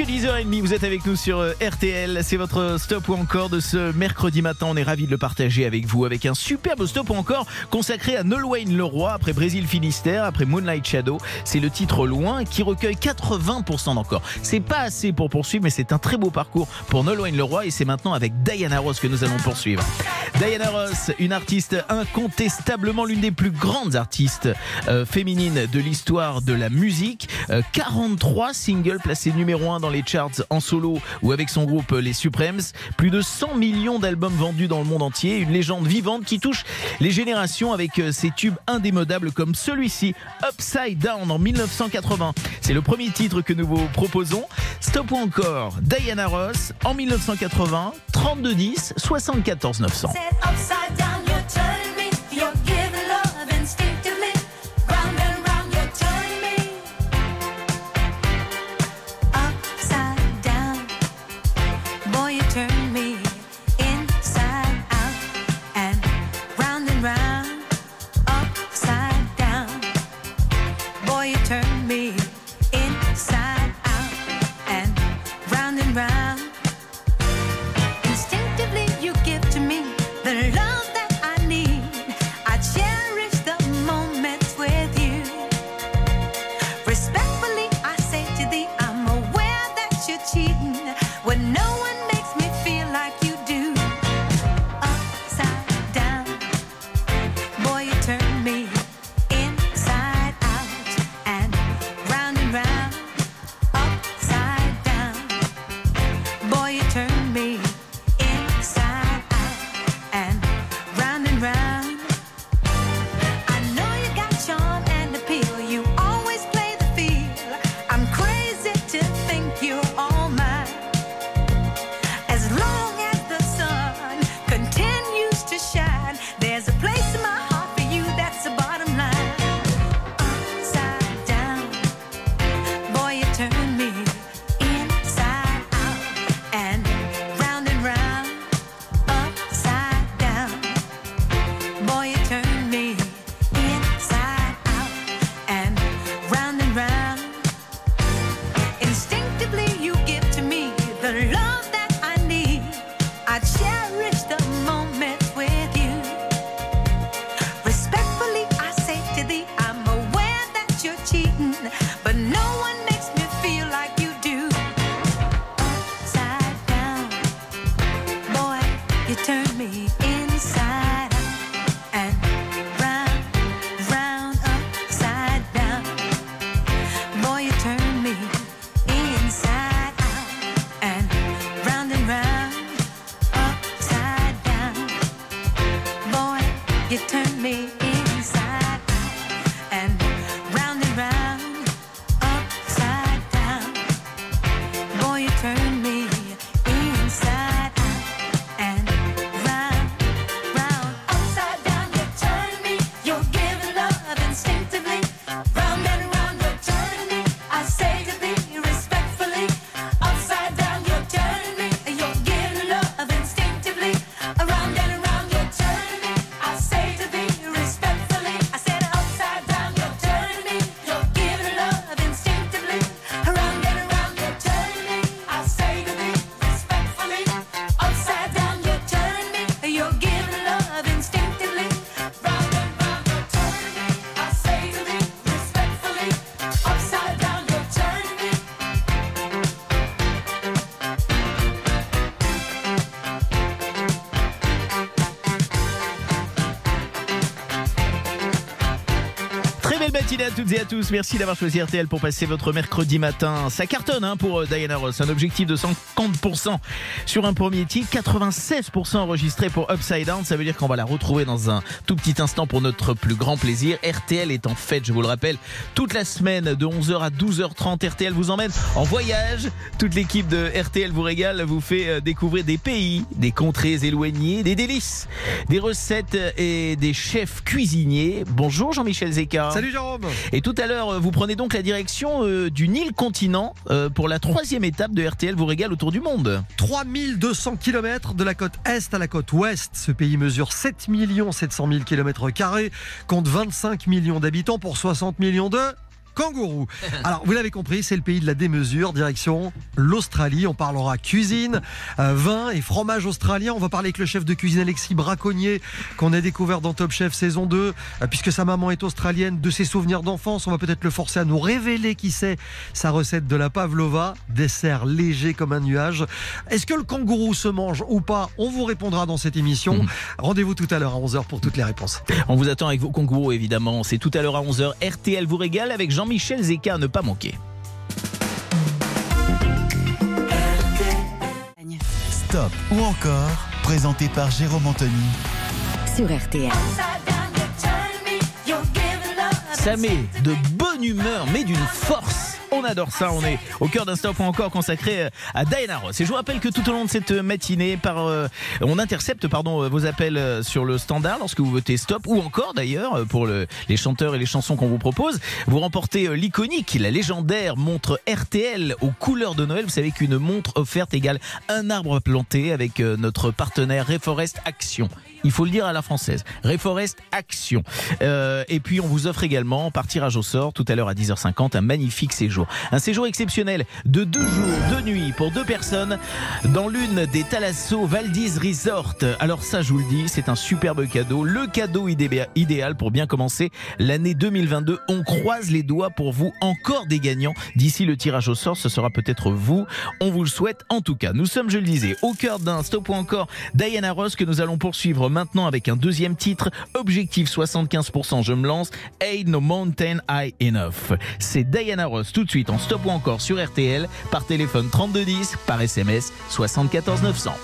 Presque 10h30, vous êtes avec nous sur euh, RTL. C'est votre stop ou encore de ce mercredi matin. On est ravis de le partager avec vous avec un superbe stop ou encore consacré à Nolwenn Leroy après Brésil Finistère, après Moonlight Shadow. C'est le titre Loin qui recueille 80% d'encore. C'est pas assez pour poursuivre, mais c'est un très beau parcours pour Nolwenn Leroy et c'est maintenant avec Diana Ross que nous allons poursuivre. Diana Ross, une artiste incontestablement l'une des plus grandes artistes euh, féminines de l'histoire de la musique. Euh, 43 singles placés numéro 1 dans les charts en solo ou avec son groupe Les Supremes. Plus de 100 millions d'albums vendus dans le monde entier. Une légende vivante qui touche les générations avec euh, ses tubes indémodables comme celui-ci, Upside Down en 1980. C'est le premier titre que nous vous proposons. Stop ou encore Diana Ross en 1980, 32 10, 74 900. Toutes et à tous. Merci d'avoir choisi RTL pour passer votre mercredi matin. Ça cartonne hein, pour euh, Diana Ross. Un objectif de 50% sur un premier titre, 96% enregistré pour Upside Down. Ça veut dire qu'on va la retrouver dans un tout petit instant pour notre plus grand plaisir. RTL est en fête, je vous le rappelle, toute la semaine de 11h à 12h30. RTL vous emmène en voyage. Toute l'équipe de RTL vous régale, vous fait euh, découvrir des pays, des contrées éloignées, des délices, des recettes et des chefs cuisiniers. Bonjour Jean-Michel Zeka. Salut Jérôme Et tout à l'heure, euh, vous prenez donc la direction euh, du Nil continent euh, pour la troisième étape de RTL vous régale autour du monde. 3200 km de la côte est à la côte ouest. Ce pays mesure 7 700 000 km, compte 25 millions d'habitants pour 60 millions de kangourous. Alors, vous l'avez compris, c'est le pays de la démesure, direction l'Australie. On parlera cuisine, euh, vin et fromage australien. On va parler avec le chef de cuisine Alexis Braconnier, qu'on a découvert dans Top Chef saison 2, euh, puisque sa maman est australienne, de ses souvenirs d'enfance. On va peut-être le forcer à nous révéler qui c'est sa recette de la pavlova, dessert léger comme un nuage. Est-ce que le kangourou se mange ou pas? On vous répondra dans cette émission. Rendez-vous tout à l'heure à 11h pour toutes les réponses. On vous attend avec vos kangourous évidemment. C'est tout à l'heure à 11h. RTL vous régale avec Jean-Michel Zeka à ne pas manquer. Stop ou encore, présenté par Jérôme Anthony. Sur RTL. Ça met de bonne humeur, mais d'une force. On adore ça, on est au cœur d'un stop encore consacré à Diana Ross. Et je vous rappelle que tout au long de cette matinée, euh, on intercepte pardon, vos appels euh, sur le standard lorsque vous votez stop, ou encore d'ailleurs euh, pour le- les chanteurs et les chansons qu'on vous propose. Vous remportez euh, l'iconique, la légendaire montre RTL aux couleurs de Noël. Vous savez qu'une montre offerte égale un arbre planté avec euh, notre partenaire Reforest Action. Il faut le dire à la française. Reforest Action. Euh, et puis on vous offre également, par tirage au sort, tout à l'heure à 10h50, un magnifique séjour. Un séjour exceptionnel de deux jours, deux nuits pour deux personnes dans l'une des Thalasso Valdis Resort. Alors ça, je vous le dis, c'est un superbe cadeau. Le cadeau idé- idéal pour bien commencer l'année 2022. On croise les doigts pour vous. Encore des gagnants. D'ici le tirage au sort, ce sera peut-être vous. On vous le souhaite en tout cas. Nous sommes, je le disais, au cœur d'un stop ou encore Diana Ross que nous allons poursuivre maintenant avec un deuxième titre. Objectif 75%, je me lance. Ain't no mountain high enough. C'est Diana Ross tout de suite en stop ou encore sur RTL par téléphone 3210, par SMS 74 900.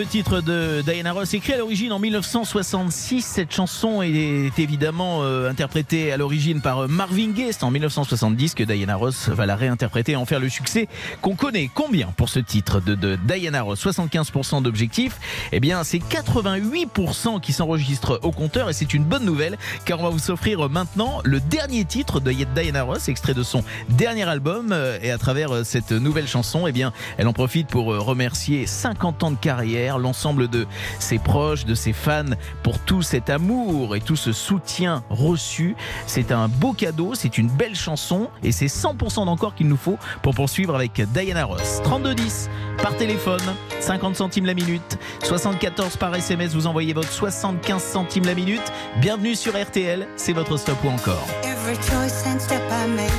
Superbe titre de Diana Ross, écrit à l'origine en 1966. Cette chanson est évidemment euh, interprétée à l'origine par euh, Marvin Gaye. C'est en 1970 que Diana Ross va la réinterpréter et en faire le succès qu'on connaît. Combien pour ce titre de, de Diana Ross? 75% d'objectifs. Eh bien, c'est 88% qui s'enregistrent au compteur et c'est une bonne nouvelle car on va vous offrir maintenant le dernier titre de Diana Ross, extrait de son dernier album. Euh, Et à travers cette nouvelle chanson, eh bien, elle en profite pour remercier 50 ans de carrière, l'ensemble de ses proches, de ses fans pour tout cet amour et tout ce soutien reçu. C'est un beau cadeau, c'est une belle chanson et c'est 100% d'encore qu'il nous faut pour poursuivre avec Diana Ross. 3210 par téléphone, 50 centimes la minute, 74 par SMS, vous envoyez votre 75 centimes la minute. Bienvenue sur RTL, c'est votre stop ou encore. Every choice and step I make,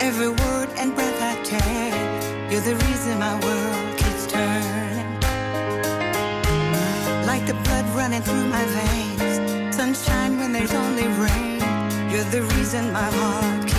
every word and breath I take, you're the reason my world running through my veins, sunshine when there's only rain, you're the reason my heart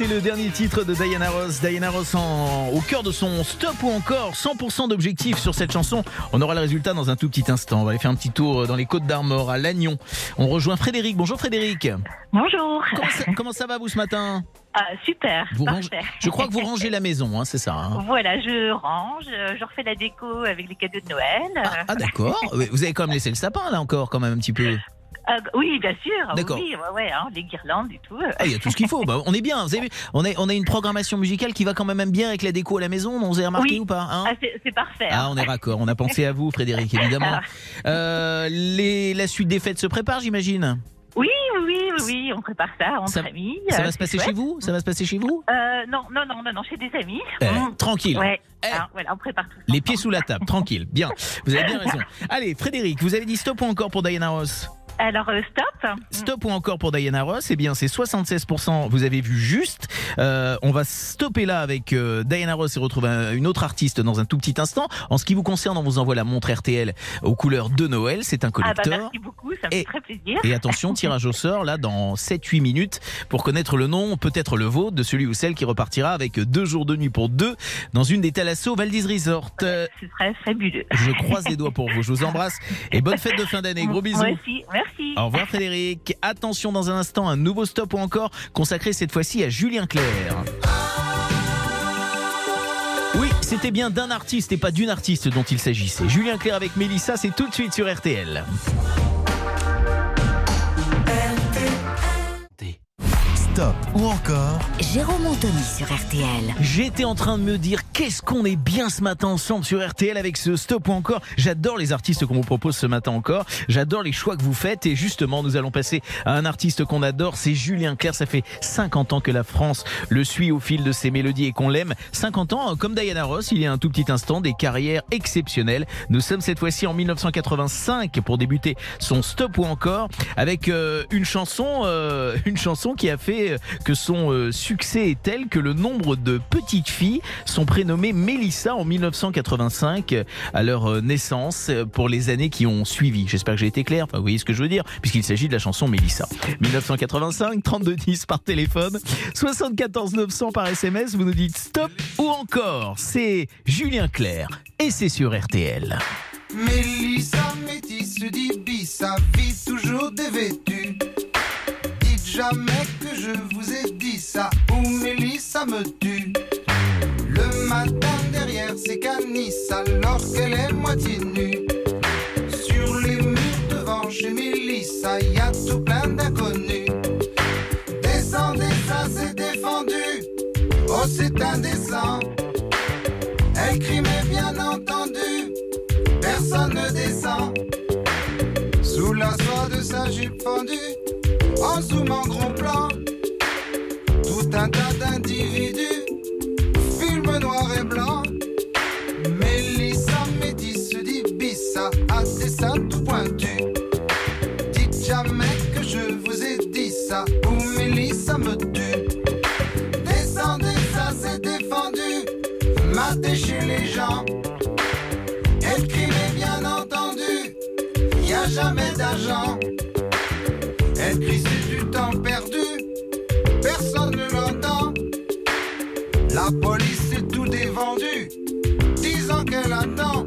c'est le dernier titre de Diana Ross. Diana Ross en- au cœur de son stop ou encore 100% d'objectifs sur cette chanson. On aura le résultat dans un tout petit instant. On va aller faire un petit tour dans les Côtes d'Armor à Lannion. On rejoint Frédéric. Bonjour Frédéric. Bonjour. Comment ça, comment ça va vous ce matin Ah, super. vous rangez- parfait. Je crois que vous rangez la maison, hein, c'est ça hein Voilà, je range, euh, je refais la déco avec les cadeaux de Noël. Ah d'accord. Ouais, Vous avez quand même laissé le sapin là encore quand même un petit peu. Euh, oui, bien sûr. D'accord. Oui, ouais, ouais, hein, les guirlandes et tout. Ah, il y a tout ce qu'il faut. Bah, on est bien. Vous avez vu on, est, on a une programmation musicale qui va quand même bien avec la déco à la maison. On vous avez remarqué Oui. ou pas hein Ah, c'est c'est parfait. Ah, hein. on est raccord. On a pensé à vous, Frédéric, évidemment. Euh, les, la suite des fêtes se prépare, j'imagine. Oui, oui, oui, oui, on prépare ça entre Ça- amis. Ça euh, va se passer chez vous? Ça va se passer chez vous? Euh, Non, non, non, non, non, chez des amis. Eh. Tranquille. Ouais. Eh. Alors, voilà, on prépare tout. Les pieds sous la table, tranquille. Bien, vous avez bien raison. Allez, Frédéric, vous avez dit stop ou encore pour Diana Ross? Alors, euh, stop. Stop ou encore pour Diana Ross Eh bien, c'est 76%. Vous avez vu juste. Euh, on va stopper là avec euh, Diana Ross et retrouver un- une autre artiste dans un tout petit instant. En ce qui vous concerne, on vous envoie la montre RTL aux couleurs de Noël. C'est un Ah bah collecteur. merci beaucoup, ça me Et- fait très plaisir. Et attention, tirage au sort là dans 7-8 minutes pour connaître le nom, peut-être le vôtre, de celui ou celle qui repartira avec deux jours de nuit pour deux dans une des Thalasso Valdis Resort. Euh, Ce serait fabuleux. je croise les doigts pour vous. Je vous embrasse et bonne fête de fin d'année. Gros bisous. Moi aussi, merci. Au revoir Frédéric. Attention dans un instant, un nouveau stop ou encore consacré cette fois-ci à Julien Clerc. Oui, c'était bien d'un artiste et pas d'une artiste dont il s'agissait. Julien Clerc avec Mélissa, c'est tout de suite sur RTL. Stop ou encore Jérôme Anthony sur RTL. J'étais en train de me dire qu'est-ce qu'on est bien ce matin ensemble sur RTL avec ce stop ou encore. J'adore les artistes qu'on vous propose ce matin encore. J'adore les choix que vous faites et justement nous allons passer à un artiste qu'on adore, c'est Julien Clerc. Ça fait 50 ans que la France le suit au fil de ses mélodies et qu'on l'aime. 50 ans, comme Diana Ross, il y a un tout petit instant, des carrières exceptionnelles. Nous sommes cette fois-ci en 1985 pour débuter son stop ou encore avec euh, une chanson, euh, une chanson qui a fait euh, que son euh, succès est tel que le nombre de petites filles sont prénommées Mélissa en 1985 euh, à leur naissance pour les années qui ont suivi. J'espère que j'ai été clair. Vous voyez ce que je veux dire puisqu'il s'agit de la chanson Mélissa. 1985, 32 10 par téléphone, 74 900 par SMS. Vous nous dites stop ou encore. C'est Julien Clerc et c'est sur RTL. Mélissa métisse d'Ibissa vit toujours dévêtue. Jamais que je vous ai dit ça ou Mélissa me tue. Le matin derrière ses canisses alors qu'elle est moitié nue. Sur les murs devant chez Mélissa, y a tout plein d'inconnus. Descendez, ça c'est défendu. Oh, c'est indécent. Elle crie, mais bien entendu, personne ne descend. Sous la soie de sa jupe fendue, en en gros plan, tout un tas d'individus, film noir et blanc. Mélissa métisse d'Ibissa a des seins tout pointus. Dites jamais que je vous ai dit ça, ou Mélissa me tue. Descendez, ça c'est défendu, matez chez les gens. Mais bien entendu, y a jamais d'argent. La police est tout dévendu, disant qu'elle attend.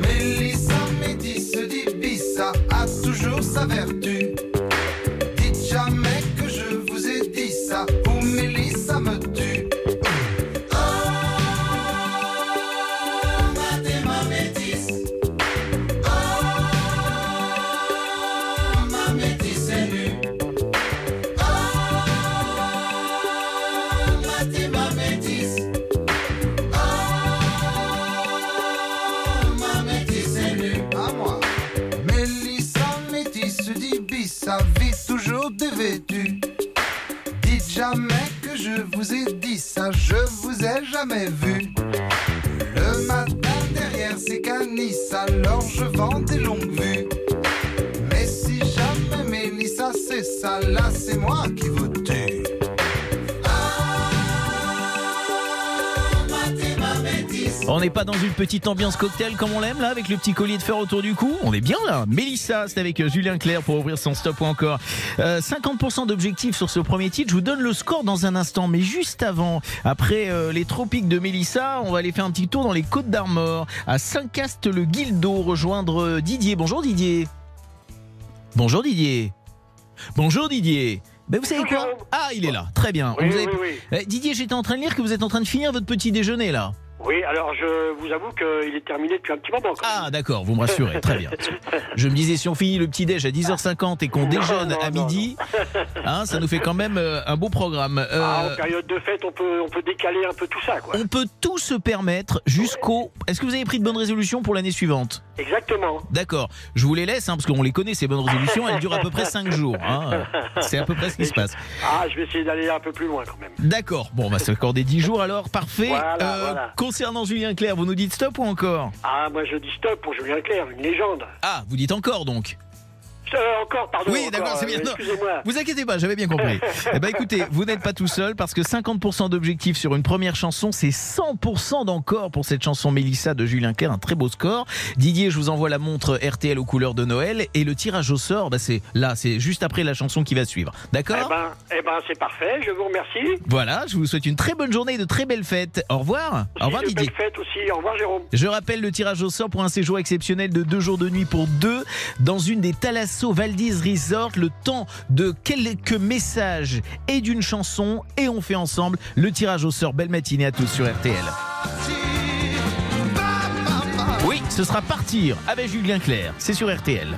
Mélissa métisse d'Ibissa a toujours sa vertu. N'est pas dans une petite ambiance cocktail comme on l'aime là, avec le petit collier de fer autour du cou. On est bien là. Mélissa, c'est avec euh, Julien Clerc pour ouvrir son stop ou encore. Euh, 50% d'objectifs sur ce premier titre. Je vous donne le score dans un instant, mais juste avant, après euh, les tropiques de Mélissa, on va aller faire un petit tour dans les Côtes d'Armor, à Saint-Cast-le-Guildo, rejoindre euh, Didier. Bonjour Didier. Bonjour Didier. Bonjour Didier. Ben vous savez quoi? Ah, il est là. Très bien. Oui, Vous avez- oui, oui. Euh, Didier, j'étais en train de lire que vous êtes en train de finir votre petit déjeuner là. Oui, alors je vous avoue qu'il est terminé depuis un petit moment. quand même. Ah d'accord, vous me rassurez, très bien. Je me disais si on finit le petit déj à 10h50 et qu'on déjeune non, à non, midi, hein, ça nous fait quand même euh, un beau programme. Euh, Ah, en période de fête, on peut, on peut décaler un peu tout ça, quoi. on peut tout se permettre jusqu'au. Est-ce que vous avez pris de bonnes résolutions pour l'année suivante? Exactement. D'accord. Je vous les laisse, hein, parce qu'on les connaît, ces bonnes résolutions. Elles durent à peu près 5 jours. hein. C'est à peu près ce qui se passe. Ah, je vais essayer d'aller un peu plus loin quand même. D'accord. Bon, on va s'accorder 10 jours alors. Parfait. Voilà, Euh, voilà. Concernant Julien Clerc, vous nous dites stop ou encore Ah, moi je dis stop pour Julien Clerc, une légende. Ah, vous dites encore donc Euh, encore, pardon. Oui, d'accord, c'est bien. euh, Non, Excusez-moi. Vous inquiétez pas, j'avais bien compris. eh ben écoutez, vous n'êtes pas tout seul parce que 50% d'objectifs sur une première chanson, c'est 100% d'encore pour cette chanson Mélissa de Julien Clerc, un très beau score. Didier, je vous envoie la montre RTL aux couleurs de Noël et le tirage au sort, bah, c'est là, c'est juste après la chanson qui va suivre. D'accord? Eh ben, eh ben c'est parfait, je vous remercie. Voilà, je vous souhaite une très bonne journée et de très belles fêtes. Au revoir. Au revoir Didier. belles fêtes aussi. Au revoir Jérôme. Je rappelle le tirage au sort pour un séjour exceptionnel de deux jours de nuit pour deux dans une des Thalasso Valdis Resort. Le temps de quelques messages et d'une chanson et on fait ensemble le tirage au sort. Belle matinée à tous sur RTL. Oui, ce sera partir avec Julien Clerc. C'est sur RTL.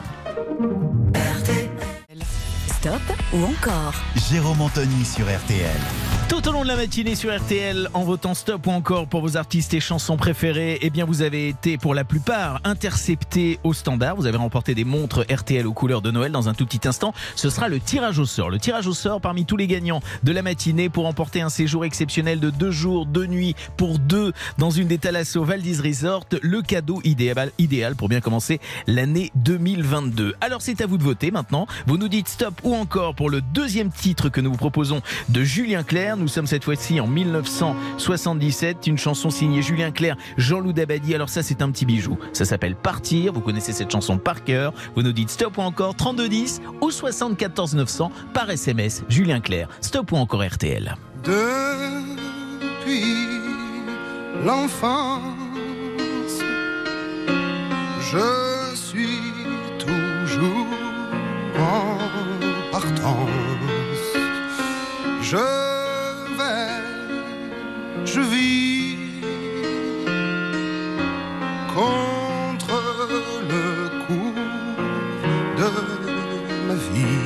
Stop ou encore? Jérôme Anthony sur RTL. Tout au long de la matinée sur RTL, en votant stop ou encore pour vos artistes et chansons préférées, eh bien vous avez été pour la plupart interceptés au standard. Vous avez remporté des montres RTL aux couleurs de Noël. Dans un tout petit instant, ce sera le tirage au sort. Le tirage au sort parmi tous les gagnants de la matinée pour remporter un séjour exceptionnel de deux jours, deux nuits pour deux dans une des Thalasso Valdis Resort. Le cadeau idéal, idéal pour bien commencer l'année 2022. Alors c'est à vous de voter maintenant. Vous nous dites stop ou encore pour le deuxième titre que nous vous proposons de Julien Clerc. Nous sommes cette fois-ci en 1977. Une chanson signée Julien Clerc, Jean-Loup Dabadi. Alors ça, c'est un petit bijou. Ça s'appelle Partir. Vous connaissez cette chanson par cœur. Vous nous dites stop ou encore 3210 ou 74 900 par SMS. Julien Clerc. Stop ou encore RTL. Depuis l'enfance, je suis toujours en partance. Je je vis contre le cours de ma vie.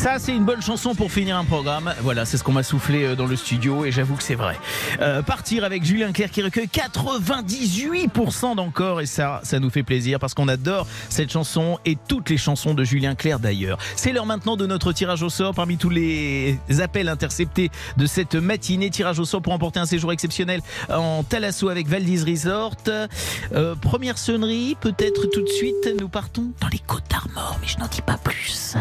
Ça, c'est une bonne chanson pour finir un programme. Voilà, c'est ce qu'on m'a soufflé euh, dans le studio et j'avoue que c'est vrai. Euh, partir avec Julien Clerc qui recueille 98% d'encore et ça, ça nous fait plaisir parce qu'on adore cette chanson et toutes les chansons de Julien Clerc d'ailleurs. C'est l'heure maintenant de notre tirage au sort parmi tous les appels interceptés de cette matinée. Tirage au sort pour emporter un séjour exceptionnel en Thalasso avec Valdis Resort. Euh, première sonnerie, peut-être tout de suite, nous partons dans les Côtes d'Armor, mais je n'en dis pas plus.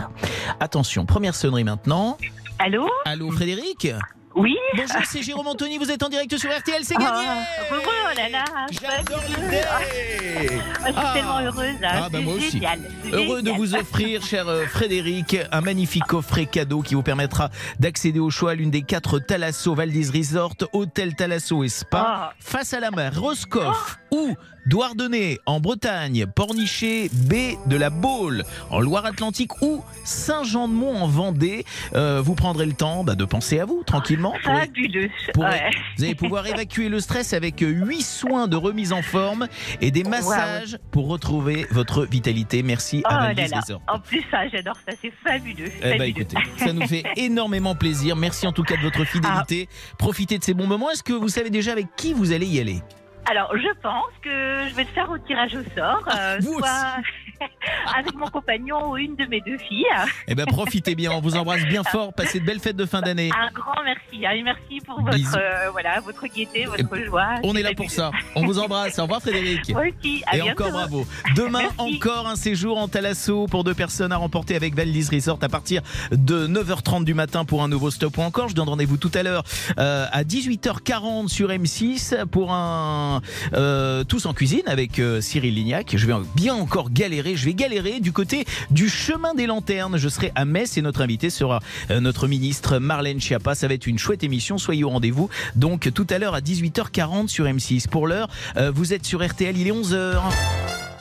Attention, première sonnerie maintenant. Allô Allô Frédéric Oui Bonjour, c'est Jérôme Anthony, vous êtes en direct sur RTL, c'est Oh, gagné oh là là J'adore l'idée Ah, Je suis Ah. tellement heureuse. hein. Ah bah moi aussi. génial, Heureux de vous offrir, cher euh, Frédéric, un magnifique coffret cadeau qui vous permettra d'accéder au choix à l'une des quatre Thalasso Valdis Resort, hôtel Thalasso et Spa, face à la mer, Roscoff ou Douarnenez en Bretagne, Pornichet, baie de la Baule en Loire-Atlantique ou Saint-Jean-de-Mont en Vendée. Euh, vous prendrez le temps bah, de penser à vous tranquillement. pour- Fabuleux. pour- Ouais. Vous allez pouvoir évacuer le stress avec 8 soins de remise en forme et des massages pour retrouver votre vitalité. Merci Oh à. En plus, ça, j'adore ça. C'est fabuleux. Eh ben, écoutez, ça nous fait énormément plaisir. Merci en tout cas de votre fidélité. Ah. Profitez de ces bons moments. Est-ce que vous savez déjà avec qui vous allez y aller? Alors, je pense que je vais le faire au tirage au sort, euh, Vous soit avec mon compagnon ou une de mes deux filles. Eh ben profitez bien. On vous embrasse bien fort. Passez de belles fêtes de fin d'année. Un grand merci. hein, et merci pour votre, euh, voilà, votre gaieté, votre Et joie. On est là pour ça. On vous embrasse. Au revoir Frédéric. Moi aussi. À Et bientôt. encore bravo. Demain Merci. encore un séjour en Thalasso pour deux personnes à remporter avec Valdis Resort à partir de 9h30 du matin pour un nouveau stop ou encore. Je donne rendez-vous tout à l'heure euh, à 18h40 sur M6 pour un euh, tous en cuisine avec Cyril Lignac. Je vais bien encore galérer. Je vais galérer du côté du chemin des lanternes. Je serai à Metz et notre invité sera euh, notre ministre Marlène Schiappa. Ça va être une chouette émission. Soyez au rendez-vous. Donc tout à l'heure à 18h40 sur M6. Pour l'heure, euh, vous êtes sur RTL. Il est 11h.